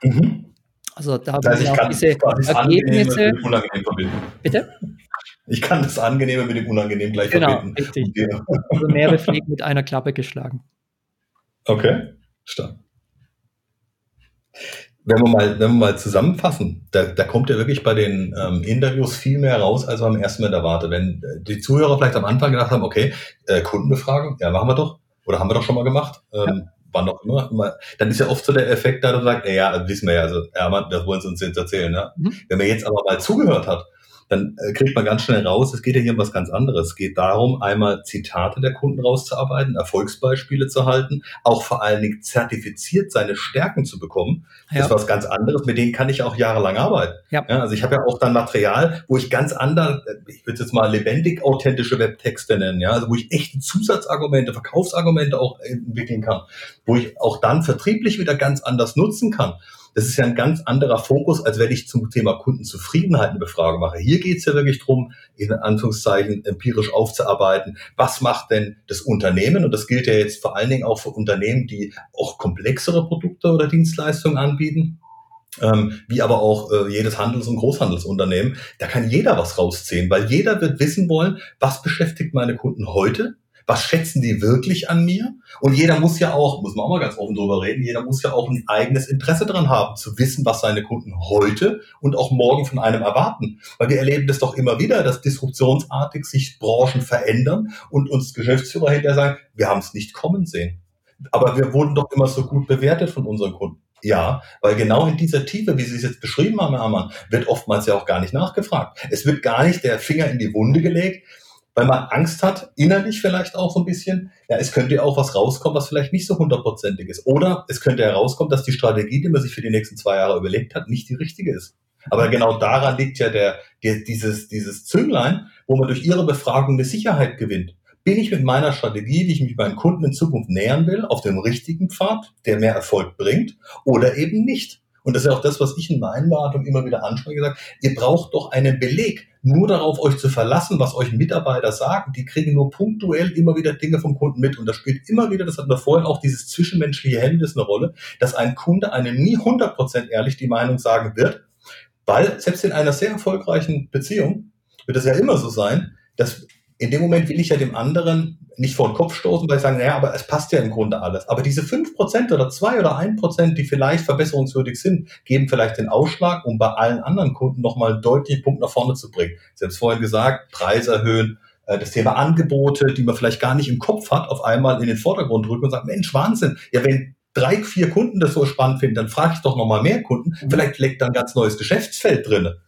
Mhm. Also da das heißt, ich auch diese Ergebnisse. Bitte? Ich kann das Angenehme mit dem Unangenehmen gleich genau, verbinden. Richtig. Also mehrere Fliegen mit einer Klappe geschlagen. Okay, stark. Wenn wir mal, wenn wir mal zusammenfassen, da, da kommt ja wirklich bei den ähm, Interviews viel mehr raus, als man am ersten Mal erwartet. Wenn äh, die Zuhörer vielleicht am Anfang gedacht haben, okay, äh, Kundenbefragung, ja, machen wir doch, oder haben wir doch schon mal gemacht. Ähm, ja wann auch immer, immer, dann ist ja oft so der Effekt da, du sagst, ja, wissen wir ja, also, ja, man, das wollen sie uns jetzt erzählen, ne? Mhm. Wenn man jetzt aber mal zugehört hat dann äh, kriegt man ganz schnell raus, es geht ja hier um was ganz anderes. Es geht darum, einmal Zitate der Kunden rauszuarbeiten, Erfolgsbeispiele zu halten, auch vor allen Dingen zertifiziert seine Stärken zu bekommen. Ja. Das ist was ganz anderes, mit denen kann ich auch jahrelang arbeiten. Ja. ja also ich habe ja auch dann Material, wo ich ganz anders, ich würde jetzt mal lebendig authentische Webtexte nennen, ja, also wo ich echte Zusatzargumente, Verkaufsargumente auch entwickeln kann, wo ich auch dann vertrieblich wieder ganz anders nutzen kann. Das ist ja ein ganz anderer Fokus, als wenn ich zum Thema Kundenzufriedenheit eine Befragung mache. Hier geht es ja wirklich darum, in Anführungszeichen empirisch aufzuarbeiten, was macht denn das Unternehmen? Und das gilt ja jetzt vor allen Dingen auch für Unternehmen, die auch komplexere Produkte oder Dienstleistungen anbieten. Ähm, wie aber auch äh, jedes Handels- und Großhandelsunternehmen, da kann jeder was rausziehen, weil jeder wird wissen wollen, was beschäftigt meine Kunden heute, was schätzen die wirklich an mir? Und jeder muss ja auch, muss man auch mal ganz offen drüber reden, jeder muss ja auch ein eigenes Interesse dran haben, zu wissen, was seine Kunden heute und auch morgen von einem erwarten. Weil wir erleben das doch immer wieder, dass disruptionsartig sich Branchen verändern und uns Geschäftsführer hinterher sagen, wir haben es nicht kommen sehen. Aber wir wurden doch immer so gut bewertet von unseren Kunden. Ja, weil genau in dieser Tiefe, wie Sie es jetzt beschrieben haben, Herr Ammann, wird oftmals ja auch gar nicht nachgefragt. Es wird gar nicht der Finger in die Wunde gelegt, weil man Angst hat, innerlich vielleicht auch so ein bisschen, ja, es könnte ja auch was rauskommen, was vielleicht nicht so hundertprozentig ist. Oder es könnte herauskommen, dass die Strategie, die man sich für die nächsten zwei Jahre überlegt hat, nicht die richtige ist. Aber genau daran liegt ja der, der dieses, dieses Zünglein, wo man durch ihre Befragung eine Sicherheit gewinnt. Bin ich mit meiner Strategie, wie ich mich meinen Kunden in Zukunft nähern will, auf dem richtigen Pfad, der mehr Erfolg bringt, oder eben nicht? Und das ist ja auch das, was ich in meinen Beratungen immer wieder anspreche, gesagt, ihr braucht doch einen Beleg. Nur darauf euch zu verlassen, was euch Mitarbeiter sagen, die kriegen nur punktuell immer wieder Dinge vom Kunden mit. Und da spielt immer wieder, das hatten wir vorhin auch, dieses zwischenmenschliche Hemmnis eine Rolle, dass ein Kunde einem nie 100% ehrlich die Meinung sagen wird, weil selbst in einer sehr erfolgreichen Beziehung wird es ja immer so sein, dass in dem Moment will ich ja dem anderen nicht vor den Kopf stoßen, weil ich sage, naja, aber es passt ja im Grunde alles. Aber diese fünf Prozent oder zwei oder ein Prozent, die vielleicht verbesserungswürdig sind, geben vielleicht den Ausschlag, um bei allen anderen Kunden nochmal deutlich Punkt nach vorne zu bringen. Sie haben es vorhin gesagt, Preis erhöhen, äh, das Thema Angebote, die man vielleicht gar nicht im Kopf hat, auf einmal in den Vordergrund rücken und sagt, Mensch, Wahnsinn. Ja, wenn drei, vier Kunden das so spannend finden, dann frage ich doch nochmal mehr Kunden. Mhm. Vielleicht liegt da ein ganz neues Geschäftsfeld drinne.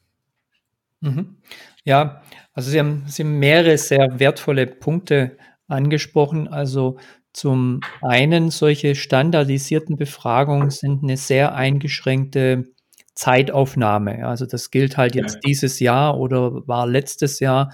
Mhm. Ja, also Sie haben, Sie haben mehrere sehr wertvolle Punkte angesprochen. Also zum einen solche standardisierten Befragungen sind eine sehr eingeschränkte Zeitaufnahme. Also das gilt halt jetzt dieses Jahr oder war letztes Jahr.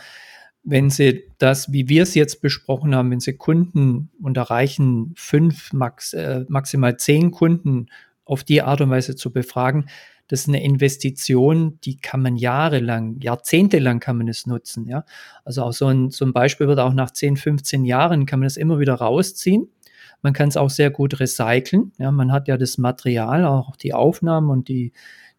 Wenn Sie das, wie wir es jetzt besprochen haben, wenn Sie Kunden und erreichen fünf, max, äh, maximal zehn Kunden auf die Art und Weise zu befragen, das ist eine Investition, die kann man jahrelang, jahrzehntelang kann man es nutzen. Ja? Also auch so ein, so ein Beispiel wird auch nach 10, 15 Jahren kann man das immer wieder rausziehen. Man kann es auch sehr gut recyceln. Ja? Man hat ja das Material, auch die Aufnahmen und die,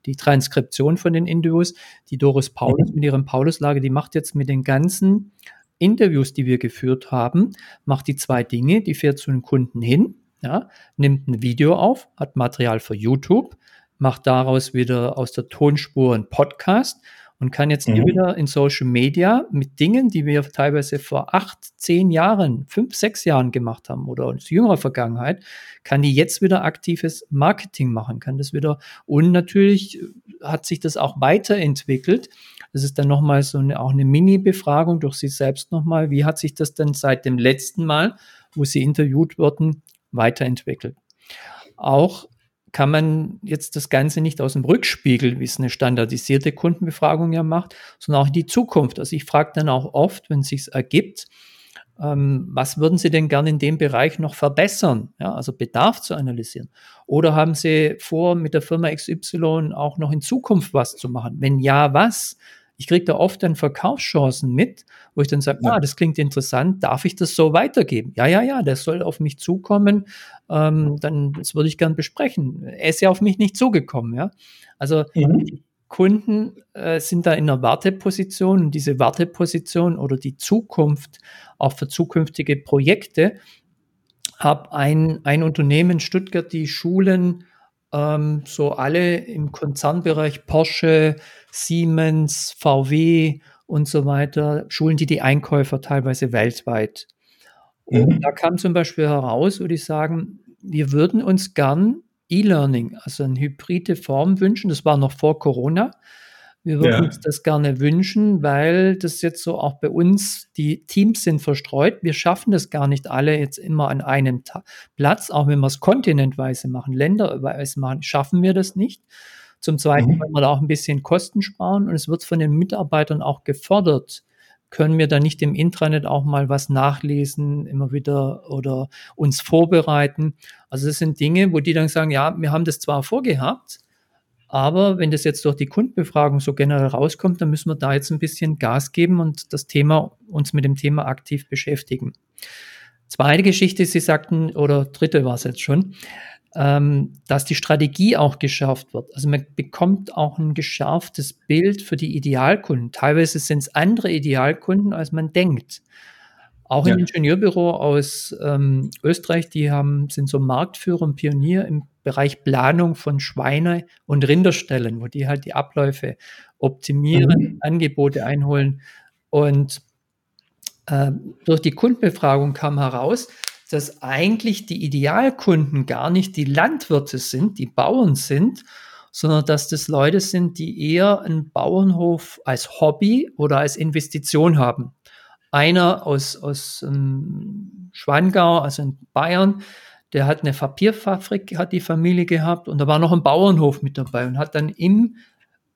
die Transkription von den Interviews. Die Doris Paulus mit ihrem Pauluslage, die macht jetzt mit den ganzen Interviews, die wir geführt haben, macht die zwei Dinge. Die fährt zu den Kunden hin, ja, nimmt ein Video auf, hat Material für YouTube, macht daraus wieder aus der Tonspur einen Podcast und kann jetzt mhm. wieder in Social Media mit Dingen, die wir teilweise vor acht, zehn Jahren, fünf, sechs Jahren gemacht haben oder aus jüngerer Vergangenheit, kann die jetzt wieder aktives Marketing machen, kann das wieder und natürlich hat sich das auch weiterentwickelt. Das ist dann nochmal so eine, auch eine Mini-Befragung durch sie selbst nochmal. Wie hat sich das denn seit dem letzten Mal, wo sie interviewt wurden, weiterentwickelt? Auch kann man jetzt das Ganze nicht aus dem Rückspiegel, wie es eine standardisierte Kundenbefragung ja macht, sondern auch in die Zukunft. Also ich frage dann auch oft, wenn es sich ergibt, ähm, was würden Sie denn gerne in dem Bereich noch verbessern? Ja, also Bedarf zu analysieren. Oder haben Sie vor, mit der Firma XY auch noch in Zukunft was zu machen? Wenn ja, was? Ich kriege da oft dann Verkaufschancen mit, wo ich dann sage, ja. ah, das klingt interessant, darf ich das so weitergeben? Ja, ja, ja, das soll auf mich zukommen, ähm, dann das würde ich gern besprechen. Er ist ja auf mich nicht zugekommen, ja. Also mhm. Kunden äh, sind da in einer Warteposition und diese Warteposition oder die Zukunft auch für zukünftige Projekte habe ein, ein Unternehmen in Stuttgart, die Schulen ähm, so alle im Konzernbereich Porsche, Siemens, VW und so weiter, schulen die die Einkäufer teilweise weltweit. Und mhm. da kam zum Beispiel heraus, würde ich sagen, wir würden uns gern E-Learning, also eine hybride Form wünschen, das war noch vor Corona, Wir würden ja. uns das gerne wünschen, weil das jetzt so auch bei uns, die Teams sind verstreut. Wir schaffen das gar nicht alle jetzt immer an einem Ta Platz, auch wenn wir es kontinentweise machen, länderweise machen, schaffen wir das nicht. Zum Zweiten mhm. wollen wir da auch ein bisschen Kosten sparen und es wird von den Mitarbeitern auch gefordert. Können wir da nicht im Intranet auch mal was nachlesen, immer wieder oder uns vorbereiten? Also das sind Dinge, wo die dann sagen, ja, wir haben das zwar vorgehabt, aber wenn das jetzt durch die Kundenbefragung so generell rauskommt, dann müssen wir da jetzt ein bisschen Gas geben und das Thema, uns mit dem Thema aktiv beschäftigen. Zweite Geschichte, Sie sagten, oder dritte war es jetzt schon, ähm, dass die Strategie auch geschärft wird. Also man bekommt auch ein geschärftes Bild für die Idealkunden. Teilweise sind es andere Idealkunden, als man denkt. Auch ja. ein Ingenieurbüro aus ähm, Österreich, die haben, sind so Marktführer und Pionier im Bereich Planung von Schweine- und Rinderstellen, wo die halt die Abläufe optimieren, mhm. Angebote einholen. Und äh, durch die Kundenbefragung kam heraus, dass eigentlich die Idealkunden gar nicht die Landwirte sind, die Bauern sind, sondern dass das Leute sind, die eher einen Bauernhof als Hobby oder als Investition haben. Einer aus, aus ähm, Schwangau, also in Bayern, der hat eine Papierfabrik, hat die Familie gehabt und da war noch ein Bauernhof mit dabei und hat dann im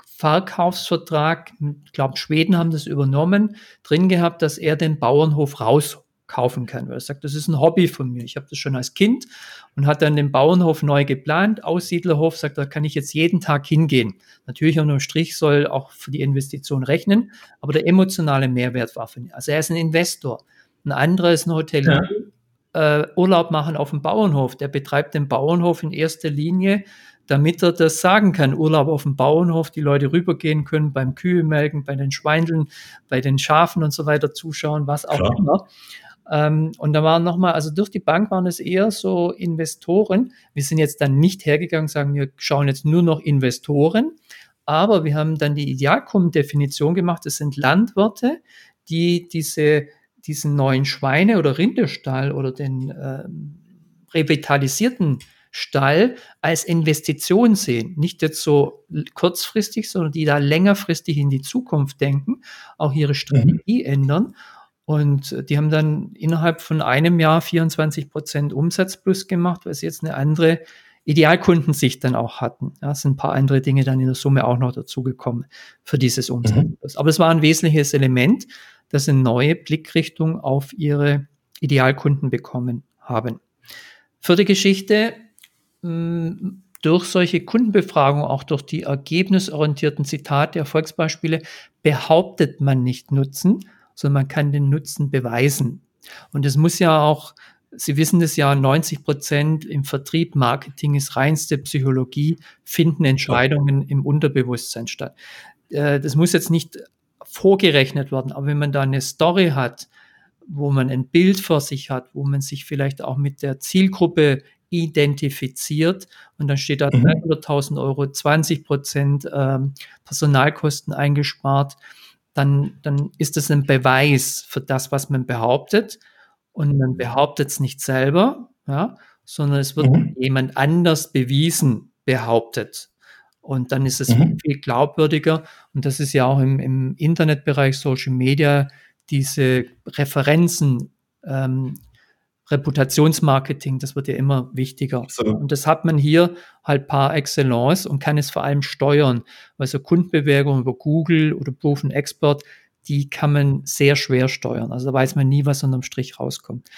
Verkaufsvertrag, ich glaube, Schweden haben das übernommen, drin gehabt, dass er den Bauernhof rauskaufen kann. Weil er sagt, das ist ein Hobby von mir. Ich habe das schon als Kind und hat dann den Bauernhof neu geplant. Aussiedlerhof sagt, da kann ich jetzt jeden Tag hingehen. Natürlich unterm Strich soll auch für die Investition rechnen, aber der emotionale Mehrwert war für ihn. Also er ist ein Investor. Ein anderer ist ein Hotelier, ja äh, Urlaub machen auf dem Bauernhof. Der betreibt den Bauernhof in erster Linie, damit er das sagen kann. Urlaub auf dem Bauernhof, die Leute rübergehen können beim Kühe bei den Schweindeln, bei den Schafen und so weiter zuschauen, was auch Klar. immer. Ähm, und da waren nochmal, also durch die Bank waren es eher so Investoren. Wir sind jetzt dann nicht hergegangen, sagen, wir schauen jetzt nur noch Investoren, aber wir haben dann die Idealkundendefinition gemacht. Das sind Landwirte, die diese diesen neuen Schweine- oder Rinderstall oder den äh, revitalisierten Stall als Investition sehen. Nicht jetzt so kurzfristig, sondern die da längerfristig in die Zukunft denken, auch ihre Strategie mhm. ändern. Und die haben dann innerhalb von einem Jahr 24 Prozent Umsatz plus gemacht, weil sie jetzt eine andere Idealkundensicht dann auch hatten. Ja, es sind ein paar andere Dinge dann in der Summe auch noch dazugekommen für dieses Umsatz. Mhm. Aber es war ein wesentliches Element, dass sie eine neue Blickrichtung auf ihre Idealkunden bekommen haben. Vierte Geschichte, hm, durch solche Kundenbefragungen, auch durch die ergebnisorientierten Zitate, Erfolgsbeispiele, behauptet man nicht Nutzen, sondern man kann den Nutzen beweisen. Und es muss ja auch, Sie wissen das ja, 90 Prozent im Vertrieb, Marketing ist reinste Psychologie, finden Entscheidungen im Unterbewusstsein statt. Äh, das muss jetzt nicht vorgerechnet werden. Aber wenn man da eine Story hat, wo man ein Bild vor sich hat, wo man sich vielleicht auch mit der Zielgruppe identifiziert und dann steht da 300.000 mhm. Euro, 20 Prozent ähm, Personalkosten eingespart, dann, dann ist das ein Beweis für das, was man behauptet. Und man behauptet es nicht selber, ja, sondern es wird mhm. jemand anders bewiesen behauptet. Und dann ist es mhm. viel glaubwürdiger. Und das ist ja auch im, im Internetbereich, Social Media, diese Referenzen, ähm, Reputationsmarketing, das wird ja immer wichtiger. So. Und das hat man hier halt par excellence und kann es vor allem steuern, weil so Kundenbewerbungen über Google oder Proven Expert, die kann man sehr schwer steuern. Also da weiß man nie, was unterm Strich rauskommt.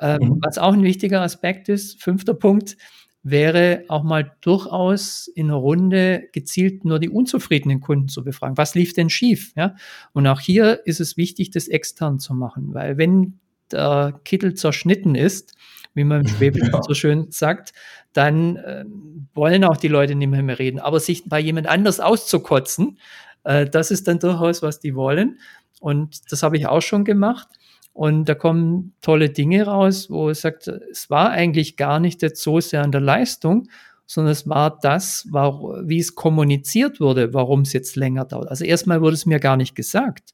Ähm, mhm. Was auch ein wichtiger Aspekt ist, fünfter Punkt, wäre auch mal durchaus in einer Runde gezielt nur die unzufriedenen Kunden zu befragen. Was lief denn schief? Ja? Und auch hier ist es wichtig, das extern zu machen, weil wenn der Kittel zerschnitten ist, wie man im Schwäbisch ja. so schön sagt, dann äh, wollen auch die Leute nicht mehr, mehr reden. Aber sich bei jemand anders auszukotzen, äh, das ist dann durchaus, was die wollen. Und das habe ich auch schon gemacht. Und da kommen tolle Dinge raus, wo es sagt, es war eigentlich gar nicht jetzt so sehr an der Leistung, sondern es war das, war, wie es kommuniziert wurde, warum es jetzt länger dauert. Also erstmal wurde es mir gar nicht gesagt.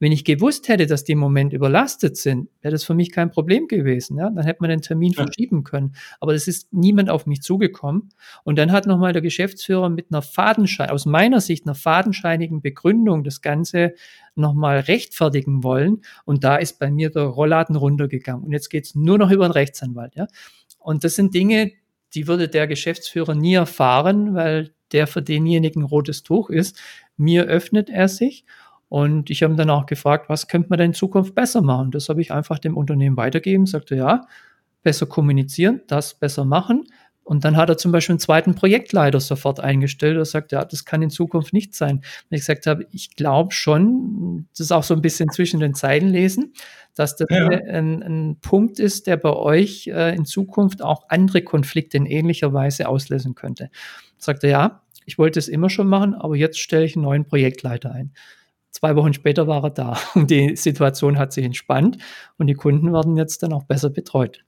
Wenn ich gewusst hätte, dass die im Moment überlastet sind, wäre das für mich kein Problem gewesen. Ja? Dann hätte man den Termin ja. verschieben können. Aber es ist niemand auf mich zugekommen. Und dann hat nochmal der Geschäftsführer mit einer Fadenschein, aus meiner Sicht einer fadenscheinigen Begründung das Ganze nochmal rechtfertigen wollen. Und da ist bei mir der Rollladen runtergegangen. Und jetzt geht's nur noch über einen Rechtsanwalt. Ja? Und das sind Dinge, die würde der Geschäftsführer nie erfahren, weil der für denjenigen rotes Tuch ist. Mir öffnet er sich und ich habe ihn dann auch gefragt, was könnte man denn in Zukunft besser machen? Das habe ich einfach dem Unternehmen weitergeben, sagte ja, besser kommunizieren, das besser machen. Und dann hat er zum Beispiel einen zweiten Projektleiter sofort eingestellt und sagt, ja, das kann in Zukunft nicht sein. Und ich gesagt habe, ich glaube schon, das ist auch so ein bisschen zwischen den Zeilen lesen, dass das ja. ein, ein, Punkt ist, der bei euch äh, in Zukunft auch andere Konflikte in ähnlicher Weise auslösen könnte. Sagt er, ja, ich wollte es immer schon machen, aber jetzt stelle ich einen neuen Projektleiter ein. Zwei Wochen später war er da und die Situation hat sich entspannt und die Kunden werden jetzt dann auch besser betreut.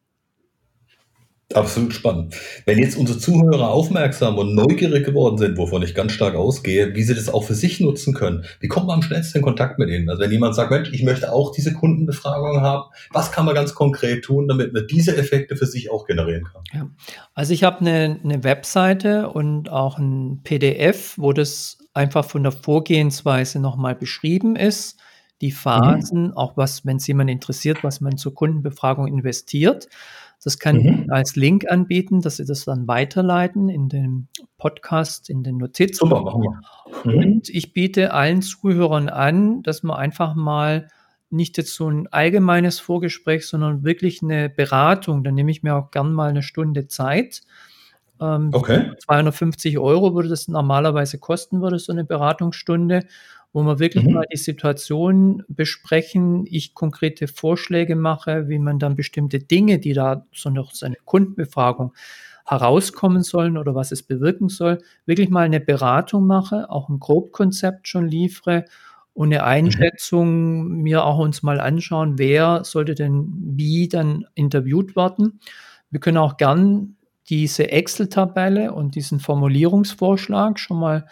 Absolut spannend. Wenn jetzt unsere Zuhörer aufmerksam und neugierig geworden sind, wovon ich ganz stark ausgehe, wie sie das auch für sich nutzen können, wie kommt man am schnellsten in Kontakt mit ihnen? Also wenn jemand sagt, Mensch, ich möchte auch diese Kundenbefragung haben, was kann man ganz konkret tun, damit man diese Effekte für sich auch generieren kann? Ja. Also ich habe eine, eine Webseite und auch ein PDF, wo das einfach von der Vorgehensweise nochmal beschrieben ist. Die Phasen, mhm. auch was, wenn es jemand interessiert, was man zur Kundenbefragung investiert. Das kann mhm. ich als Link anbieten, dass Sie das dann weiterleiten in den Podcast, in den Notizen. Super, machen wir. Mhm. Und ich biete allen Zuhörern an, dass man einfach mal nicht jetzt so ein allgemeines Vorgespräch, sondern wirklich eine Beratung. Da nehme ich mir auch gern mal eine Stunde Zeit. Ähm, okay. 250 Euro würde das normalerweise kosten, würde so eine Beratungsstunde wo wir wirklich mhm. mal die Situation besprechen, ich konkrete Vorschläge mache, wie man dann bestimmte Dinge, die da so noch seine Kundenbefragung herauskommen sollen oder was es bewirken soll, wirklich mal eine Beratung mache, auch ein Grobkonzept schon liefere und eine mhm. Einschätzung mhm. mir auch uns mal anschauen, wer sollte denn wie dann interviewt werden. Wir können auch gern diese Excel-Tabelle und diesen Formulierungsvorschlag schon mal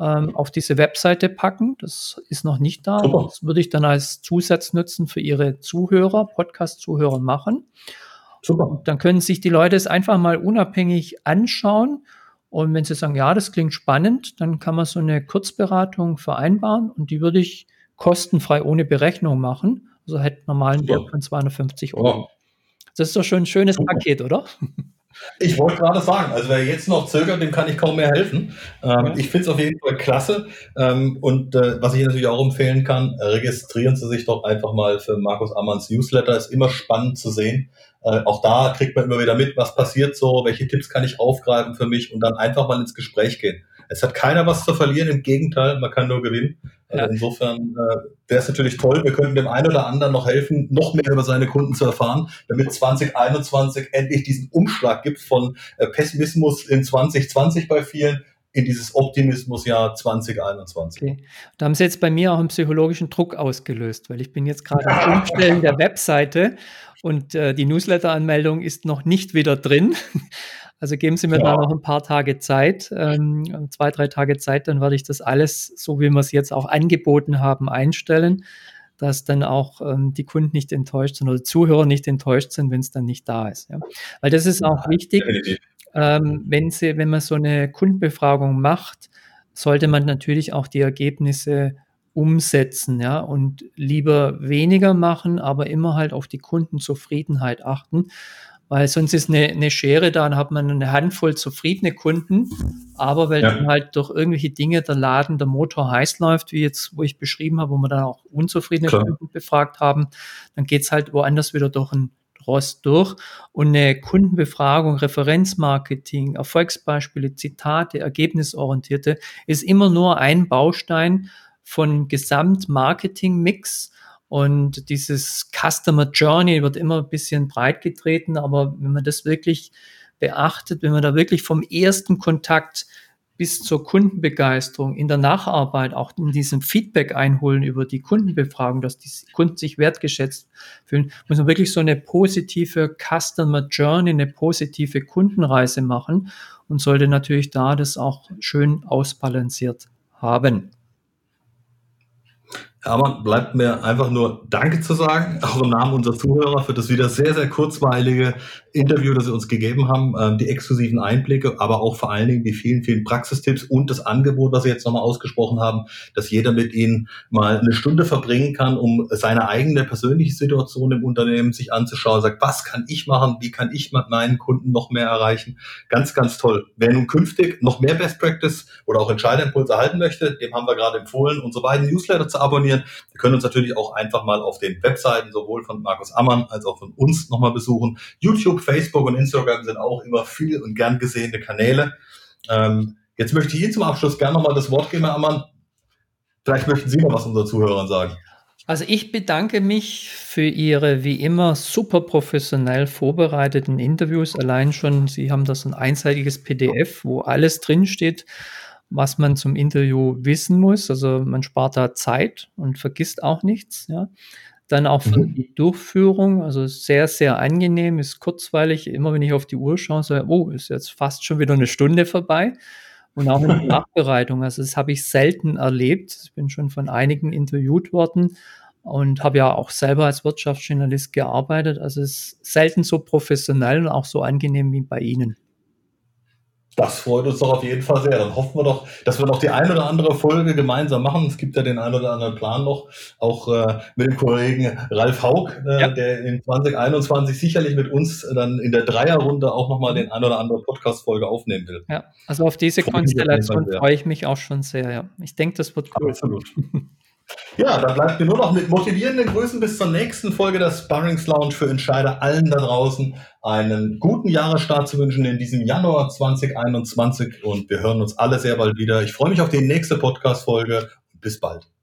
ähm, auf diese Webseite packen. Das ist noch nicht da. Super. Das würde ich dann als Zusatz nutzen für Ihre Zuhörer, Podcast-Zuhörer machen. Super. dann können sich die Leute es einfach mal unabhängig anschauen. Und wenn sie sagen, ja, das klingt spannend, dann kann man so eine Kurzberatung vereinbaren und die würde ich kostenfrei ohne Berechnung machen. Also hätte normalen Wert von 250 Euro. Wow. Das ist doch schon ein schönes Super. Paket, oder? Ich wollte gerade sagen, also wer jetzt noch zögert, dem kann ich kaum mehr helfen. Ähm, ich finde es auf jeden Fall klasse. Ähm, und äh, was ich natürlich auch empfehlen kann, registrieren Sie sich doch einfach mal für Markus Ammanns Newsletter. Ist immer spannend zu sehen. Äh, auch da kriegt man immer wieder mit, was passiert so, welche Tipps kann ich aufgreifen für mich und dann einfach mal ins Gespräch gehen. Es hat keiner was zu verlieren, im Gegenteil, man kann nur gewinnen. Also ja. insofern äh, wäre es natürlich toll, wir könnten dem einen oder anderen noch helfen, noch mehr über seine Kunden zu erfahren, damit 2021 endlich diesen Umschlag gibt von äh, Pessimismus in 2020 bei vielen in dieses Optimismusjahr 2021. Okay. Da haben Sie jetzt bei mir auch einen psychologischen Druck ausgelöst, weil ich bin jetzt gerade am Umstellen der Webseite und äh, die Newsletter-Anmeldung ist noch nicht wieder drin. Also geben Sie mir ja. da noch ein paar Tage Zeit, ähm, zwei, drei Tage Zeit, dann werde ich das alles, so wie wir es jetzt auch angeboten haben, einstellen, dass dann auch ähm, die Kunden nicht enttäuscht sind oder Zuhörer nicht enttäuscht sind, wenn es dann nicht da ist. Ja. Weil das ist auch wichtig, ähm, wenn, Sie, wenn man so eine Kundenbefragung macht, sollte man natürlich auch die Ergebnisse umsetzen, ja, und lieber weniger machen, aber immer halt auf die Kundenzufriedenheit achten weil sonst ist eine, eine Schere da, dann hat man eine Handvoll zufriedene Kunden, aber weil ja. dann halt durch irgendwelche Dinge der Laden, der Motor heiß läuft, wie jetzt, wo ich beschrieben habe, wo wir dann auch unzufriedene Klar. Kunden befragt haben, dann geht's halt woanders wieder durch ein Rost durch und eine Kundenbefragung, Referenzmarketing, Erfolgsbeispiele, Zitate, ergebnisorientierte ist immer nur ein Baustein von Gesamtmarketing-Mix und dieses Customer Journey wird immer ein bisschen breit getreten, aber wenn man das wirklich beachtet, wenn man da wirklich vom ersten Kontakt bis zur Kundenbegeisterung in der Nacharbeit auch in diesem Feedback einholen über die Kundenbefragung, dass die Kunden sich wertgeschätzt fühlen, muss man wirklich so eine positive Customer Journey, eine positive Kundenreise machen und sollte natürlich da das auch schön ausbalanciert haben. Aber bleibt mir einfach nur Danke zu sagen, auch im Namen unserer Zuhörer für das wieder sehr, sehr kurzweilige Interview, das Sie uns gegeben haben, ähm, die exklusiven Einblicke, aber auch vor allen Dingen die vielen, vielen Praxistipps und das Angebot, was Sie jetzt nochmal ausgesprochen haben, dass jeder mit Ihnen mal eine Stunde verbringen kann, um seine eigene persönliche Situation im Unternehmen sich anzuschauen, sagt, was kann ich machen, wie kann ich mit meinen Kunden noch mehr erreichen. Ganz, ganz toll. Wer nun künftig noch mehr Best Practice oder auch Entscheiderimpulse erhalten möchte, dem haben wir gerade empfohlen, unsere beiden Newsletter zu abonnieren abonnieren. Wir können uns natürlich auch einfach mal auf den Webseiten sowohl von Markus Ammann als auch von uns nochmal besuchen. YouTube, Facebook und Instagram sind auch immer viel und gern gesehene Kanäle. Ähm, jetzt möchte ich Ihnen zum Abschluss gerne nochmal das Wort geben, Herr Ammann. Vielleicht möchten Sie noch was unseren Zuhörern sagen. Also ich bedanke mich für Ihre wie immer super professionell vorbereiteten Interviews. Allein schon, Sie haben das ein einseitiges PDF, wo alles drinsteht was man zum Interview wissen muss. Also man spart da Zeit und vergisst auch nichts. Ja. Dann auch für mhm. die Durchführung, also sehr, sehr angenehm, ist kurzweilig. Immer wenn ich auf die Uhr schaue, sage oh, ist jetzt fast schon wieder eine Stunde vorbei. Und auch in der Nachbereitung, also das habe ich selten erlebt. Ich bin schon von einigen interviewt worden und habe ja auch selber als Wirtschaftsjournalist gearbeitet. Also es ist selten so professionell und auch so angenehm wie bei Ihnen. Das freut uns doch auf jeden Fall sehr. Dann hoffen wir doch, dass wir noch die eine oder andere Folge gemeinsam machen. Es gibt ja den einen oder anderen Plan noch, auch äh, mit dem Kollegen Ralf Haug, äh, ja. der in 2021 sicherlich mit uns dann in der Dreierrunde auch nochmal den ein oder andere Podcast-Folge aufnehmen will. Ja, also auf diese Konstellation freue ich mich auch schon sehr. Ja. Ich denke, das wird cool. Absolut. Ja, dann bleibt mir nur noch mit motivierenden Grüßen bis zur nächsten Folge der Sparrings Lounge für Entscheider allen da draußen einen guten Jahresstart zu wünschen in diesem Januar 2021 und wir hören uns alle sehr bald wieder. Ich freue mich auf die nächste Podcast-Folge. Bis bald.